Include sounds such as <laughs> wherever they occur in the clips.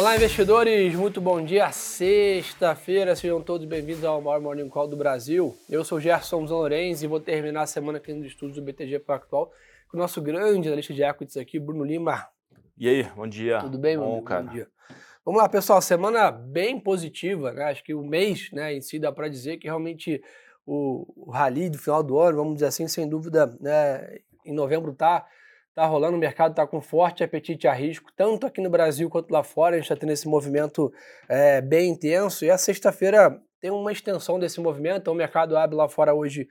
Olá, investidores! Muito bom dia, sexta-feira. Sejam todos bem-vindos ao maior Morning Call do Brasil. Eu sou Gerson Lourenço e vou terminar a semana aqui no estúdio do BTG Pactual com o nosso grande analista de equities aqui, Bruno Lima. E aí, bom dia. Tudo bem, bom, meu cara. Bom dia. Vamos lá, pessoal. Semana bem positiva, né? Acho que o mês né, em si dá para dizer que realmente o, o rally do final do ano, vamos dizer assim, sem dúvida, né, em novembro tá tá rolando, o mercado está com forte apetite a risco, tanto aqui no Brasil quanto lá fora, a gente está tendo esse movimento é, bem intenso, e a sexta-feira tem uma extensão desse movimento, então o mercado abre lá fora hoje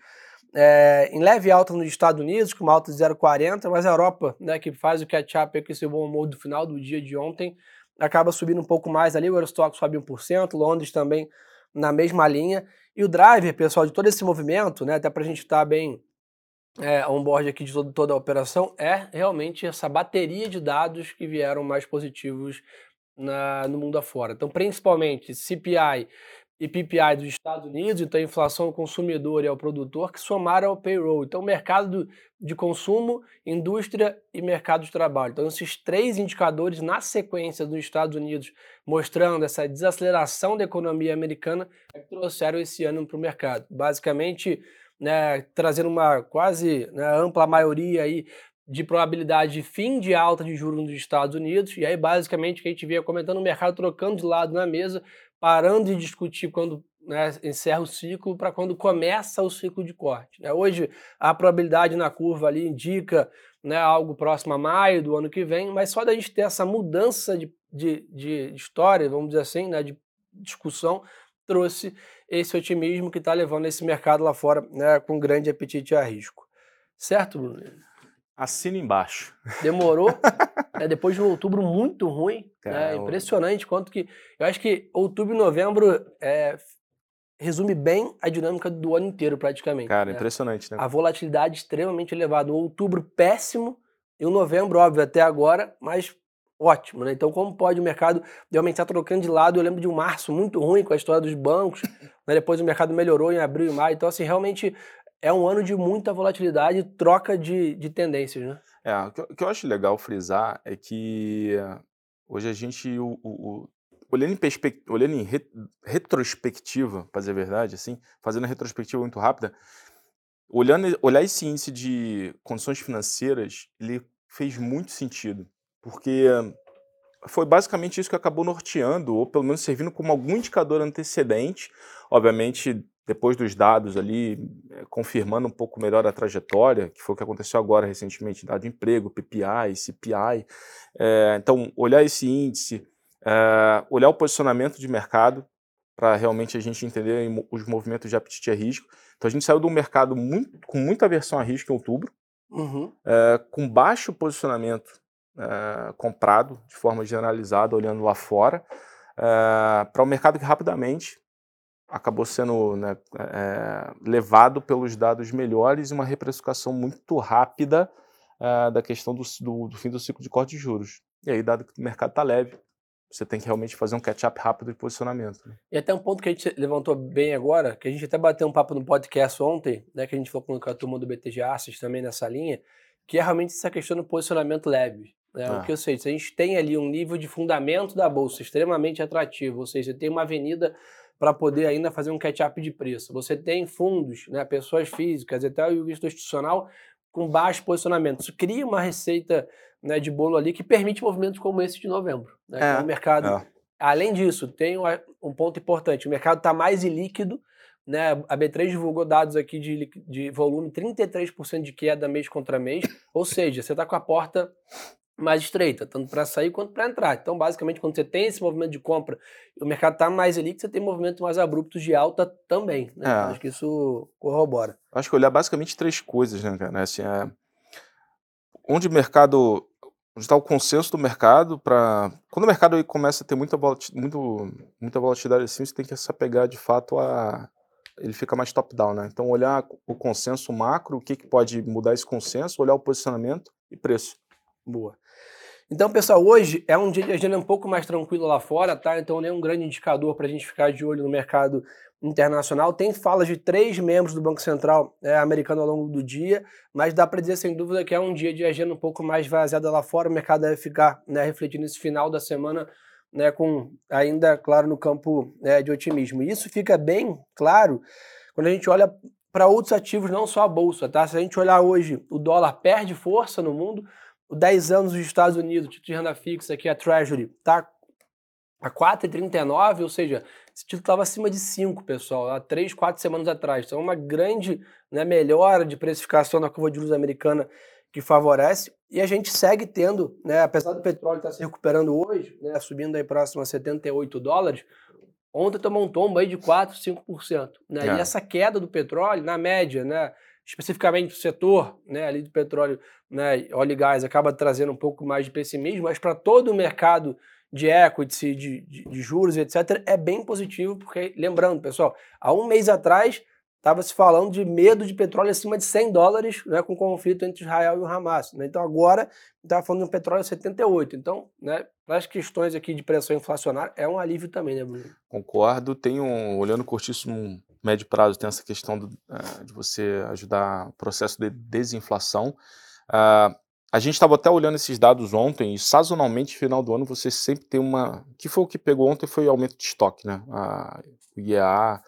é, em leve alta nos Estados Unidos, com uma alta de 0,40, mas a Europa, né, que faz o catch-up com esse bom humor do final do dia de ontem, acaba subindo um pouco mais ali, o Eurostock sobe 1%, Londres também na mesma linha, e o driver, pessoal, de todo esse movimento, né, até para a gente estar tá bem é, on-board aqui de todo, toda a operação é realmente essa bateria de dados que vieram mais positivos na, no mundo afora. Então, principalmente CPI e PPI dos Estados Unidos, então inflação ao consumidor e ao produtor, que somaram ao payroll. Então, mercado de consumo, indústria e mercado de trabalho. Então, esses três indicadores na sequência dos Estados Unidos, mostrando essa desaceleração da economia americana, é que trouxeram esse ano para o mercado. Basicamente, né, trazendo uma quase né, ampla maioria aí de probabilidade de fim de alta de juros nos Estados Unidos, e aí basicamente o que a gente via comentando o mercado trocando de lado na mesa, parando de discutir quando né, encerra o ciclo para quando começa o ciclo de corte. Né? Hoje a probabilidade na curva ali indica né, algo próximo a maio do ano que vem, mas só da gente ter essa mudança de, de, de história, vamos dizer assim, né, de discussão, trouxe esse otimismo que está levando esse mercado lá fora né, com grande apetite a risco. Certo, Bruno? Assina embaixo. Demorou. <laughs> é, depois de um outubro muito ruim. É, né, impressionante quanto que. Eu acho que outubro e novembro é, resume bem a dinâmica do ano inteiro, praticamente. Cara, né? impressionante, né? A volatilidade extremamente elevada. Um outubro péssimo e um novembro, óbvio, até agora, mas ótimo, né? Então, como pode o mercado realmente estar trocando de lado? Eu lembro de um março muito ruim com a história dos bancos, <laughs> né? depois o mercado melhorou em abril e maio. Então, assim, realmente é um ano de muita volatilidade e troca de, de tendências, né? É, o que, eu acho legal frisar é que hoje a gente, o, o, olhando em, olhando em re, retrospectiva, para dizer a verdade, assim, fazendo a retrospectiva muito rápida, olhando, olhar esse índice de condições financeiras, ele fez muito sentido porque foi basicamente isso que acabou norteando, ou pelo menos servindo como algum indicador antecedente, obviamente depois dos dados ali, eh, confirmando um pouco melhor a trajetória, que foi o que aconteceu agora recentemente, dado de emprego, PPI, CPI. É, então, olhar esse índice, é, olhar o posicionamento de mercado, para realmente a gente entender os movimentos de apetite a risco. Então, a gente saiu de um mercado muito, com muita aversão a risco em outubro, uhum. é, com baixo posicionamento é, comprado de forma generalizada, olhando lá fora, é, para o um mercado que rapidamente acabou sendo né, é, levado pelos dados melhores e uma reprecificação muito rápida da questão do, do, do, fim do ciclo de corte de juros. E aí, dado que o mercado está leve, você tem que realmente fazer um catch-up rápido de posicionamento. Né? E até um ponto que a gente levantou bem agora, que a gente até bateu um papo no podcast ontem, né, que a gente falou com a turma do BTG Assets também nessa linha, que é realmente essa questão do posicionamento leve. É, ah. O que eu sei, se a gente tem ali um nível de fundamento da bolsa extremamente atrativo, ou seja, você tem uma avenida para poder ainda fazer um catch-up de preço. Você tem fundos, né, pessoas físicas, até o institucional com baixo posicionamento. Isso cria uma receita né, de bolo ali que permite movimentos como esse de novembro. Né? É. Então, o mercado, é. além disso, tem um ponto importante: o mercado está mais ilíquido. Né? A B3 divulgou dados aqui de, de volume, 33% de queda mês contra mês, ou seja, você está com a porta mais estreita, tanto para sair quanto para entrar. Então, basicamente, quando você tem esse movimento de compra e o mercado está mais ali, você tem movimentos mais abruptos de alta também. Né? É. Acho que isso corrobora. Acho que olhar basicamente três coisas, né, cara? Assim, é... Onde o mercado. Onde está o consenso do mercado para. Quando o mercado começa a ter muita, volatilidade, muito, muita volatilidade assim, você tem que se apegar de fato a. Ele fica mais top-down, né? Então, olhar o consenso macro, o que, que pode mudar esse consenso, olhar o posicionamento e preço. Boa. Então, pessoal, hoje é um dia de agenda um pouco mais tranquilo lá fora, tá? Então, nem um grande indicador para a gente ficar de olho no mercado internacional. Tem falas de três membros do Banco Central é, americano ao longo do dia, mas dá para dizer sem dúvida que é um dia de agenda um pouco mais vaziada lá fora. O mercado deve ficar né, refletindo esse final da semana né, com ainda, claro, no campo né, de otimismo. E isso fica bem claro quando a gente olha para outros ativos, não só a bolsa. Tá? Se a gente olhar hoje, o dólar perde força no mundo, o 10 anos dos Estados Unidos, título de renda fixa aqui, a Treasury, está a 4,39, ou seja, esse título estava acima de 5, pessoal, há 3, 4 semanas atrás. Então, é uma grande né, melhora de precificação na curva de juros americana que favorece. E a gente segue tendo, né, apesar do petróleo estar tá se recuperando hoje, né, subindo aí próximo a 78 dólares, ontem tomou um tombo aí de 4, 5%. Né? É. E essa queda do petróleo, na média, né, especificamente o setor né, ali do petróleo, né, óleo e gás, acaba trazendo um pouco mais de pessimismo, mas para todo o mercado de equity, de, de, de, juros, etc., é bem positivo, porque, lembrando, pessoal, há um mês atrás estava se falando de medo de petróleo acima de 100 dólares né, com o conflito entre Israel e o Hamas. Né? Então agora estava falando de um petróleo a 78. Então, né, as questões aqui de pressão inflacionária, é um alívio também, né, Bruno? Concordo. Tem um, olhando curtíssimo médio prazo, tem essa questão do, uh, de você ajudar o processo de desinflação. Uh, a gente estava até olhando esses dados ontem e sazonalmente, final do ano, você sempre tem uma. que foi o que pegou ontem foi o aumento de estoque, né? A, IEA,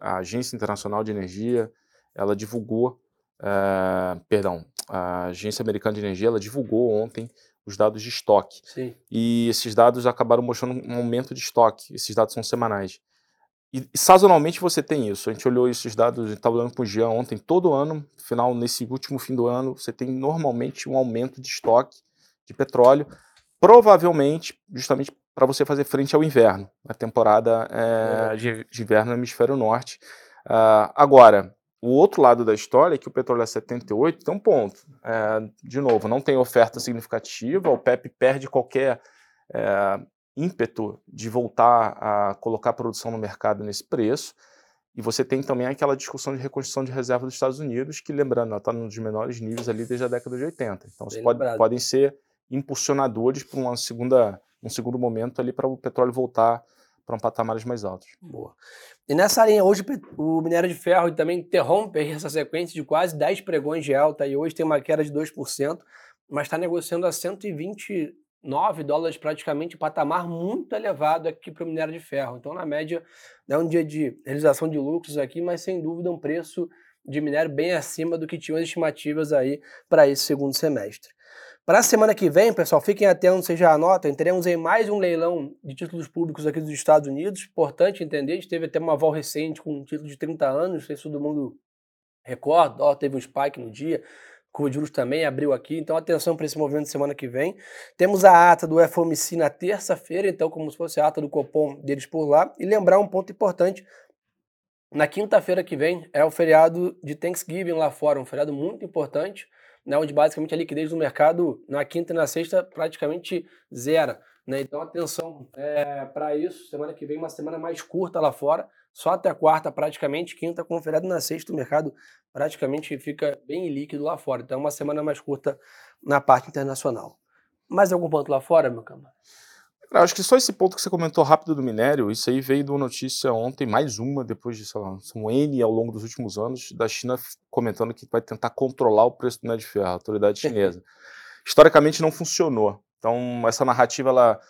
a Agência Internacional de Energia, ela divulgou, uh, perdão, a Agência Americana de Energia, ela divulgou ontem os dados de estoque. Sim. E esses dados acabaram mostrando um aumento de estoque. Esses dados são semanais. E, e sazonalmente você tem isso. A gente olhou esses dados, estava olhando com o Jean ontem, todo ano, final, nesse último fim do ano, você tem normalmente um aumento de estoque de petróleo, provavelmente justamente para você fazer frente ao inverno, a temporada é, de, de, inverno no hemisfério norte. Uh, agora, o outro lado da história é que o petróleo é 78 tem um ponto. É, de novo, não tem oferta significativa, o PEP perde qualquer é, ímpeto de voltar a colocar a produção no mercado nesse preço. E você tem também aquela discussão de reconstrução de reserva dos Estados Unidos, que, lembrando, está nos menores níveis ali desde a década de 80. Então, pode, podem ser impulsionadores para uma segunda, um segundo momento ali para o petróleo voltar para um patamares mais altos. Boa. E nessa linha, hoje o minério de ferro também interrompe essa sequência de quase 10 pregões de alta e hoje tem uma queda de 2%, mas está negociando a 120 9 dólares praticamente, patamar muito elevado aqui para o minério de ferro. Então, na média, é um dia de realização de lucros aqui, mas sem dúvida um preço de minério bem acima do que tinham as estimativas aí para esse segundo semestre. Para a semana que vem, pessoal, fiquem atentos, vocês já anotam, teremos aí mais um leilão de títulos públicos aqui dos Estados Unidos. Importante entender, a gente teve até uma vol recente com um título de 30 anos, não sei se todo mundo recorda, ó, teve um spike no dia curva de juros também abriu aqui, então atenção para esse movimento semana que vem. Temos a ata do FOMC na terça-feira, então como se fosse a ata do Copom deles por lá. E lembrar um ponto importante, na quinta-feira que vem é o feriado de Thanksgiving lá fora, um feriado muito importante, né, onde basicamente a liquidez do mercado na quinta e na sexta praticamente zera. Né? Então atenção é, para isso, semana que vem uma semana mais curta lá fora, só até quarta praticamente, quinta com feriado na sexta o mercado praticamente fica bem líquido lá fora. Então, é uma semana mais curta na parte internacional. Mais algum ponto lá fora, meu camarada? Eu acho que só esse ponto que você comentou rápido do minério, isso aí veio de uma notícia ontem, mais uma, depois de, sei lá, um N ao longo dos últimos anos, da China comentando que vai tentar controlar o preço do minério de ferro, a autoridade chinesa. <laughs> Historicamente não funcionou. Então, essa narrativa, ela,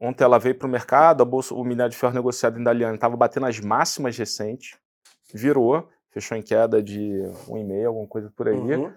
ontem ela veio para o mercado, a bolsa, o minério de ferro negociado em Dalian estava batendo as máximas recentes, virou, fechou em queda de 1,5, alguma coisa por aí. Uhum.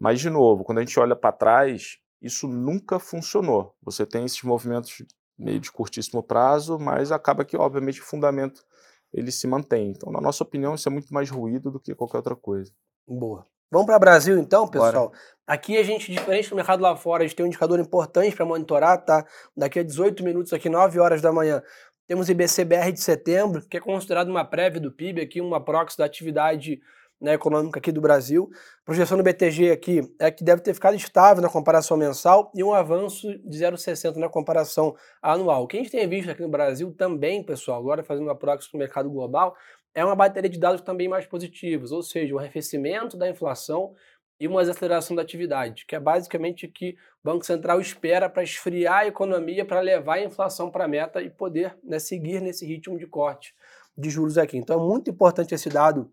Mas, de novo, quando a gente olha para trás, isso nunca funcionou. Você tem esses movimentos meio de curtíssimo prazo, mas acaba que, obviamente, o fundamento ele se mantém. Então, na nossa opinião, isso é muito mais ruído do que qualquer outra coisa. Boa. Vamos para o Brasil então, pessoal? Bora. Aqui a gente, diferente do mercado lá fora, a gente tem um indicador importante para monitorar, tá? Daqui a 18 minutos, aqui 9 horas da manhã, temos o IBCBR de setembro, que é considerado uma prévia do PIB, aqui uma proxy da atividade né, econômica aqui do Brasil. A projeção do BTG aqui é que deve ter ficado estável na comparação mensal e um avanço de 0,60 na comparação anual. O que a gente tem visto aqui no Brasil também, pessoal, agora fazendo uma proxy no mercado global, é uma bateria de dados também mais positivos, ou seja, o arrefecimento da inflação e uma desaceleração da atividade, que é basicamente o que o Banco Central espera para esfriar a economia, para levar a inflação para a meta e poder né, seguir nesse ritmo de corte de juros aqui. Então é muito importante esse dado,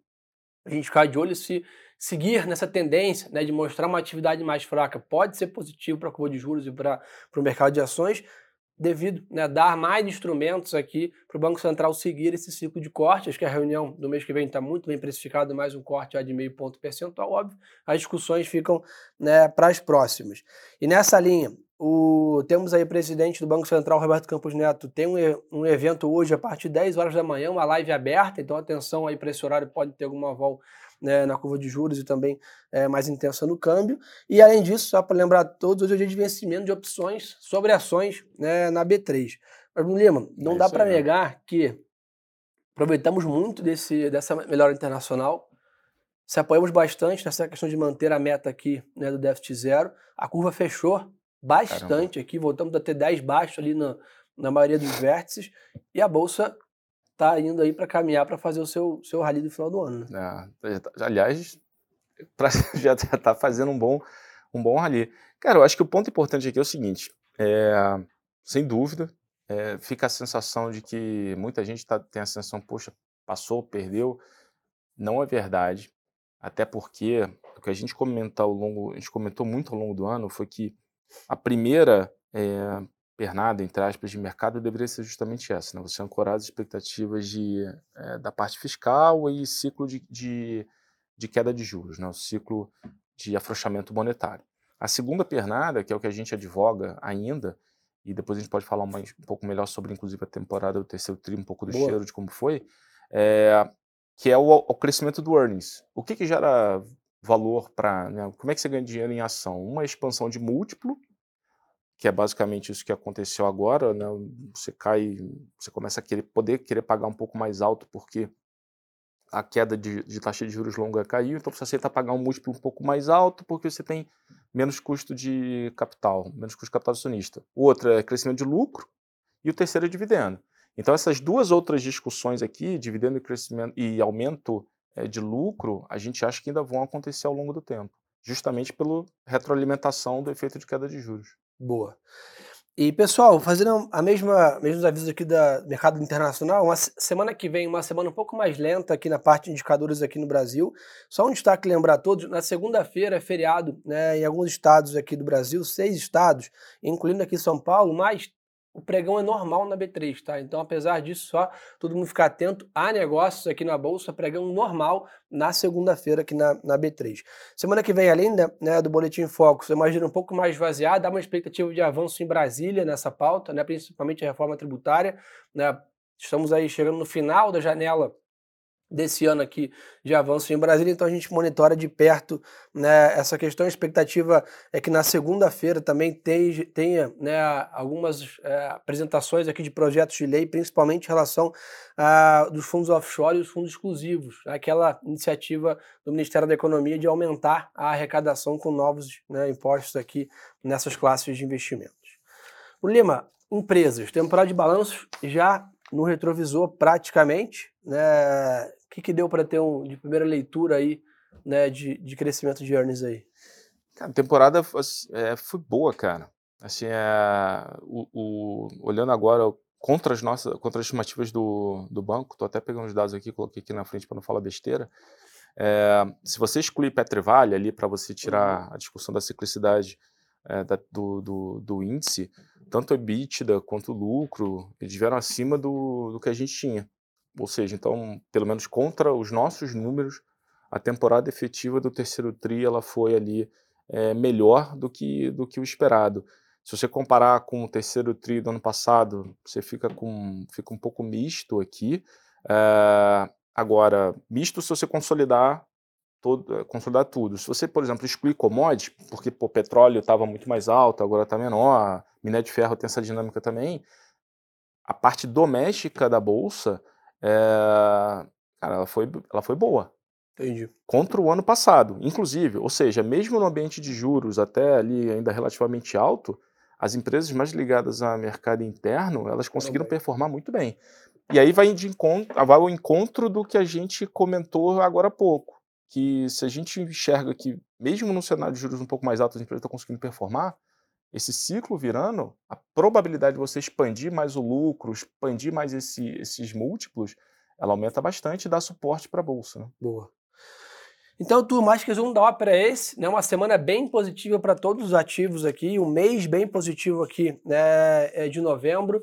a gente ficar de olho se seguir nessa tendência né, de mostrar uma atividade mais fraca pode ser positivo para a curva de juros e para o mercado de ações, devido né, dar mais instrumentos aqui para o Banco Central seguir esse ciclo de corte. Acho que a reunião do mês que vem está muito bem precificada, mais um corte de meio ponto percentual, óbvio. As discussões ficam né, para as próximas. E nessa linha, o, temos aí o presidente do Banco Central, Roberto Campos Neto, tem um, um evento hoje a partir de 10 horas da manhã, uma live aberta, então atenção aí para esse horário, pode ter alguma vol né, na curva de juros e também é, mais intensa no câmbio. E além disso, só para lembrar a todos, hoje é o dia de vencimento de opções sobre ações né, na B3. Mas, Lima, não é dá para negar que aproveitamos muito desse, dessa melhora internacional, se apoiamos bastante nessa questão de manter a meta aqui né, do déficit zero. A curva fechou bastante Caramba. aqui, voltamos a ter 10 baixos ali na, na maioria dos vértices, e a Bolsa está indo aí para caminhar para fazer o seu, seu rally do final do ano. Né? É, tá, aliás, pra, <laughs> já está fazendo um bom, um bom rally. Cara, eu acho que o ponto importante aqui é o seguinte, é, sem dúvida, é, fica a sensação de que muita gente tá, tem a sensação, poxa, passou, perdeu. Não é verdade, até porque o que a gente comentou ao longo, a gente comentou muito ao longo do ano foi que a primeira é, pernada, entre aspas, de mercado deveria ser justamente essa, né? você ancorar as expectativas de, é, da parte fiscal e ciclo de, de, de, queda de juros, né? o ciclo de afrouxamento monetário. A segunda pernada, que é o que a gente advoga ainda, e depois a gente pode falar mais, um pouco melhor sobre, inclusive, a temporada do terceiro tri, um pouco do Boa. cheiro de como foi, é, que é o, o, crescimento do earnings. O que, que gera valor para. Né, como é que você ganha dinheiro em ação? Uma expansão de múltiplo, que é basicamente isso que aconteceu agora, né? Você cai, você começa a querer poder querer pagar um pouco mais alto porque a queda de, de taxa de juros longa caiu, então você aceita pagar um múltiplo um pouco mais alto porque você tem menos custo de capital, menos custo de capital acionista. O outro é crescimento de lucro e o terceiro é dividendo. Então essas duas outras discussões aqui, dividendo e crescimento e aumento é, de lucro, a gente acha que ainda vão acontecer ao longo do tempo, justamente pela retroalimentação do efeito de queda de juros. Boa. E pessoal, fazendo a mesma mesmos avisos aqui do mercado internacional, uma semana que vem, uma semana um pouco mais lenta aqui na parte de indicadores aqui no Brasil. Só um destaque lembrar a todos, na segunda-feira é feriado, né, em alguns estados aqui do Brasil, seis estados, incluindo aqui São Paulo, mas o pregão é normal na B3, tá? Então, apesar disso, só todo mundo ficar atento. Há negócios aqui na Bolsa, pregão normal na segunda-feira aqui na, na B3. Semana que vem, além né, né do Boletim Focus, imagina um pouco mais esvaziado, dá uma expectativa de avanço em Brasília nessa pauta, né? Principalmente a reforma tributária, né? Estamos aí chegando no final da janela desse ano aqui de avanço em Brasília, então a gente monitora de perto né, essa questão. A expectativa é que na segunda-feira também tenha né, algumas é, apresentações aqui de projetos de lei, principalmente em relação a, dos fundos offshore e os fundos exclusivos, aquela iniciativa do Ministério da Economia de aumentar a arrecadação com novos né, impostos aqui nessas classes de investimentos. O Lima, empresas, temporada de balanços já no retrovisor praticamente, né? O que, que deu para ter um de primeira leitura aí, né, de, de crescimento de earnings aí? Cara, a temporada é, foi boa, cara. Assim, é, o, o, olhando agora contra as nossas, contra as estimativas do, do banco, tô até pegando os dados aqui, coloquei aqui na frente para não falar besteira. É, se você excluir Petrevale ali para você tirar uhum. a discussão da ciclicidade é, da, do, do, do, índice, tanto a EBITDA quanto o lucro, eles vieram acima do, do que a gente tinha. Ou seja, então, pelo menos contra os nossos números, a temporada efetiva do terceiro TRI ela foi ali é, melhor do que, do que o esperado. Se você comparar com o terceiro TRI do ano passado, você fica, com, fica um pouco misto aqui. É, agora, misto se você consolidar todo, consolidar tudo. Se você, por exemplo, excluir commodities, porque o petróleo estava muito mais alto, agora está menor, minério de ferro tem essa dinâmica também, a parte doméstica da bolsa, é, cara, ela foi, ela foi boa. Entendi. Contra o ano passado, inclusive. Ou seja, mesmo no ambiente de juros até ali ainda relativamente alto, as empresas mais ligadas ao mercado interno, elas conseguiram performar muito bem. E aí vai, de encontro, vai ao encontro do que a gente comentou agora há pouco que se a gente enxerga que, mesmo num cenário de juros um pouco mais alto, as empresas estão conseguindo performar, esse ciclo virando, a probabilidade de você expandir mais o lucro, expandir mais esse, esses múltiplos, ela aumenta bastante e dá suporte para a bolsa. Né? Boa. Então, turma, acho que o resumo da ópera é esse, né? Uma semana bem positiva para todos os ativos aqui, um mês bem positivo aqui né, é de novembro.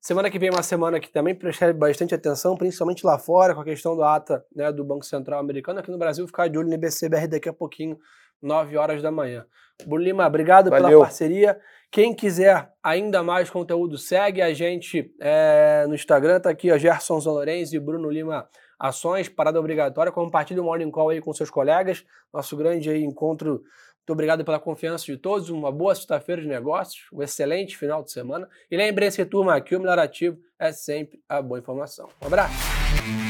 Semana que vem é uma semana que também presta bastante atenção, principalmente lá fora, com a questão do ata né, do Banco Central americano. Aqui no Brasil, ficar de olho no IBCBR daqui a pouquinho, 9 horas da manhã. Bruno Lima, obrigado Valeu. pela parceria. Quem quiser ainda mais conteúdo, segue a gente é, no Instagram, tá aqui, ó, Gerson Zolorenz e Bruno Lima Ações, parada obrigatória. Compartilhe o Morning Call aí com seus colegas. Nosso grande aí, encontro muito obrigado pela confiança de todos. Uma boa sexta-feira de negócios, um excelente final de semana. E lembre-se, turma, que o melhor ativo é sempre a boa informação. Um abraço.